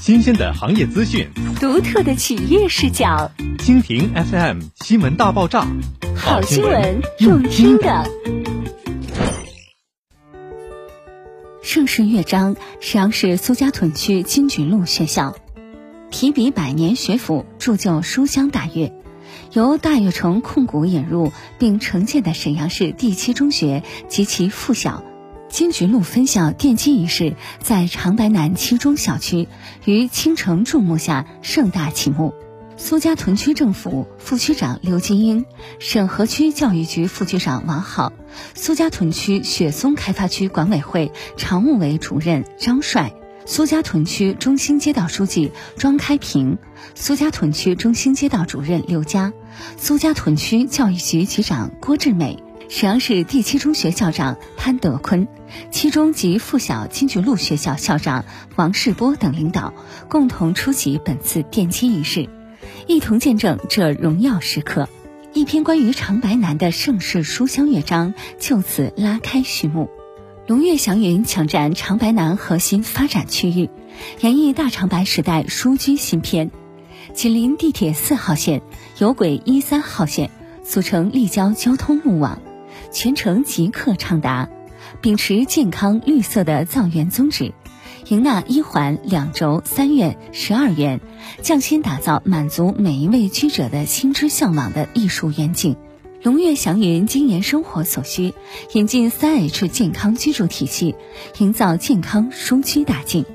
新鲜的行业资讯，独特的企业视角。蜻蜓 FM 新闻大爆炸，好新闻用听的。盛世乐章，沈阳市苏家屯区金菊路学校，提笔百年学府，铸就书香大悦。由大悦城控股引入并承建的沈阳市第七中学及其附小。金菊路分校奠基仪式在长白南七中小区于倾城注目下盛大启幕。苏家屯区政府副区长刘金英、沈河区教育局副局长王好、苏家屯区雪松开发区管委会常务委主任张帅、苏家屯区中心街道书记庄开平、苏家屯区中心街道主任刘佳、苏家屯区教育局局长郭志美。沈阳市第七中学校长潘德坤，七中及附小金菊路学校校长王世波等领导共同出席本次奠基仪式，一同见证这荣耀时刻。一篇关于长白南的盛世书香乐章就此拉开序幕。龙跃祥云抢占长白南核心发展区域，演绎大长白时代书居新篇。紧邻地铁四号线、有轨一三号线，组成立交交通路网。全程即刻畅达，秉持健康绿色的造园宗旨，迎纳一环两轴三院十二园，匠心打造满足每一位居者的心之向往的艺术园景。龙悦祥云精研生活所需，引进三 H 健康居住体系，营造健康舒居大境。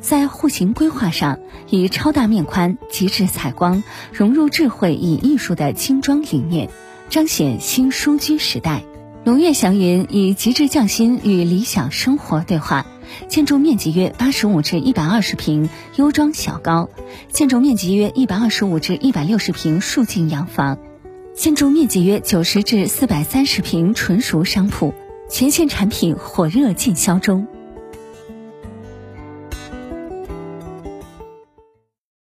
在户型规划上，以超大面宽、极致采光、融入智慧与艺术的精装理念，彰显新舒居时代。龙悦祥云以极致匠心与理想生活对话，建筑面积约八十五至一百二十平优装小高，建筑面积约一百二十五至一百六十平竖进洋房，建筑面积约九十至四百三十平纯熟商铺，全线产品火热进销中。